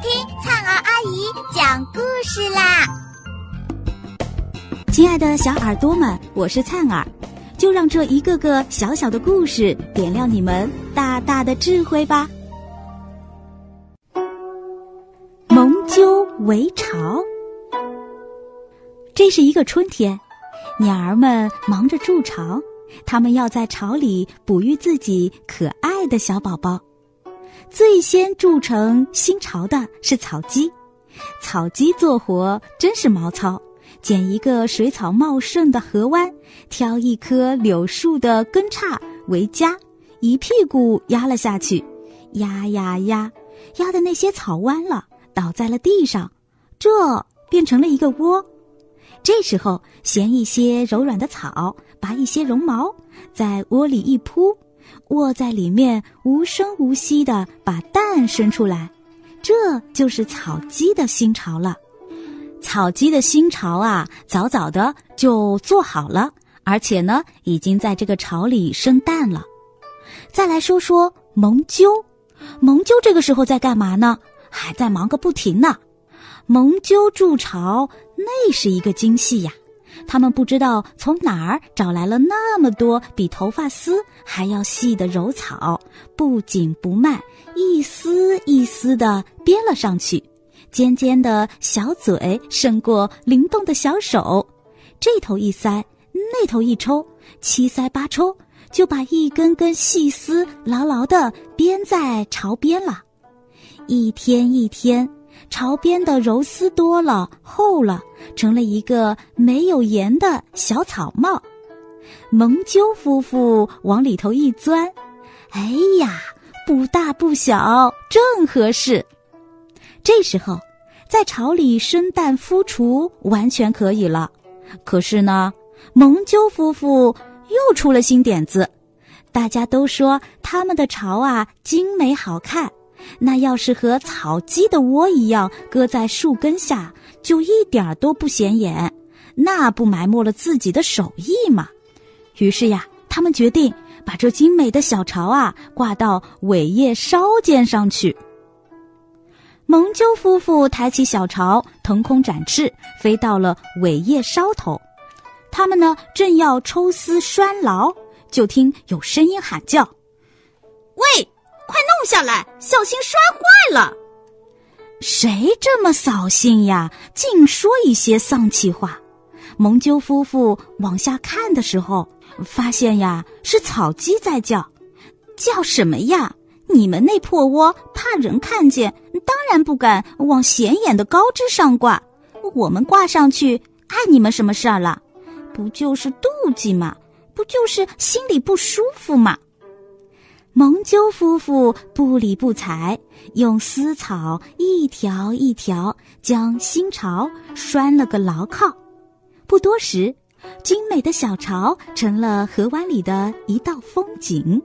听灿儿阿姨讲故事啦！亲爱的小耳朵们，我是灿儿，就让这一个个小小的故事点亮你们大大的智慧吧。蒙鸠围巢，这是一个春天，鸟儿们忙着筑巢，它们要在巢里哺育自己可爱的小宝宝。最先筑成新巢的是草鸡，草鸡做活真是毛糙。捡一个水草茂盛的河湾，挑一棵柳树的根杈为家，一屁股压了下去，压压压，压的那些草弯了，倒在了地上，这变成了一个窝。这时候衔一些柔软的草，拔一些绒毛，在窝里一铺。卧在里面，无声无息地把蛋生出来，这就是草鸡的新巢了。草鸡的新巢啊，早早的就做好了，而且呢，已经在这个巢里生蛋了。再来说说蒙鸠，蒙鸠这个时候在干嘛呢？还在忙个不停呢。蒙鸠筑巢，那是一个精细呀。他们不知道从哪儿找来了那么多比头发丝还要细的柔草，不紧不慢，一丝一丝的编了上去。尖尖的小嘴胜过灵动的小手，这头一塞，那头一抽，七塞八抽，就把一根根细丝牢牢的编在巢边了。一天一天。巢边的柔丝多了，厚了，成了一个没有檐的小草帽。蒙鸠夫妇往里头一钻，哎呀，不大不小，正合适。这时候，在巢里生蛋孵雏完全可以了。可是呢，蒙鸠夫妇又出了新点子。大家都说他们的巢啊精美好看。那要是和草鸡的窝一样，搁在树根下，就一点儿都不显眼，那不埋没了自己的手艺吗？于是呀，他们决定把这精美的小巢啊挂到尾叶梢尖上去。蒙鸠夫妇抬起小巢，腾空展翅，飞到了尾叶梢头。他们呢，正要抽丝拴牢，就听有声音喊叫：“喂！”快弄下来，小心摔坏了！谁这么扫兴呀？净说一些丧气话。蒙鸠夫妇往下看的时候，发现呀是草鸡在叫，叫什么呀？你们那破窝怕人看见，当然不敢往显眼的高枝上挂。我们挂上去，碍你们什么事儿了？不就是妒忌吗？不就是心里不舒服吗？蒙鸠夫妇不理不睬，用丝草一条一条将新巢拴了个牢靠。不多时，精美的小巢成了河湾里的一道风景。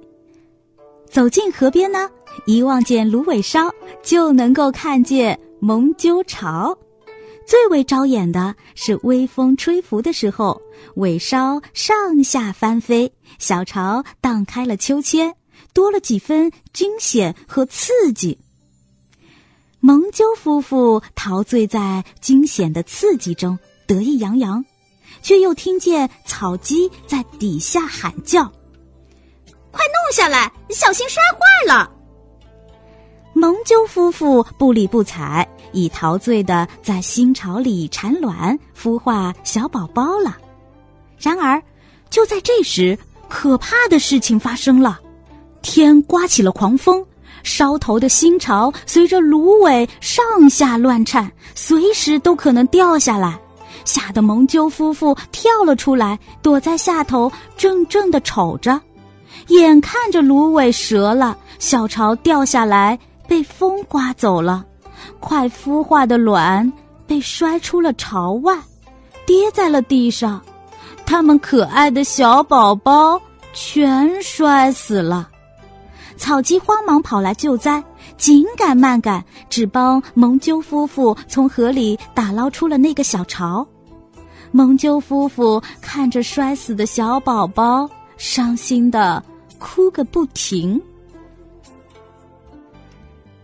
走进河边呢，一望见芦苇梢，就能够看见蒙鸠巢。最为招眼的是微风吹拂的时候，尾梢上下翻飞，小巢荡开了秋千。多了几分惊险和刺激。蒙鸠夫妇陶醉在惊险的刺激中，得意洋洋，却又听见草鸡在底下喊叫：“快弄下来，小心摔坏了！”蒙鸠夫妇不理不睬，已陶醉的在新巢里产卵、孵化小宝宝了。然而，就在这时，可怕的事情发生了。天刮起了狂风，梢头的新巢随着芦苇上下乱颤，随时都可能掉下来，吓得蒙鸠夫妇跳了出来，躲在下头，怔怔的瞅着，眼看着芦苇折了，小巢掉下来，被风刮走了，快孵化的卵被摔出了巢外，跌在了地上，他们可爱的小宝宝全摔死了。草鸡慌忙跑来救灾，紧赶慢赶，只帮蒙鸠夫妇从河里打捞出了那个小巢。蒙鸠夫妇看着摔死的小宝宝，伤心的哭个不停。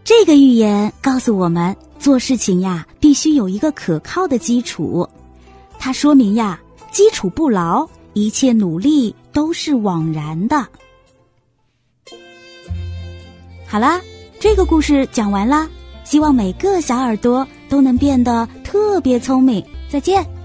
这个寓言告诉我们，做事情呀，必须有一个可靠的基础。它说明呀，基础不牢，一切努力都是枉然的。好啦，这个故事讲完啦，希望每个小耳朵都能变得特别聪明。再见。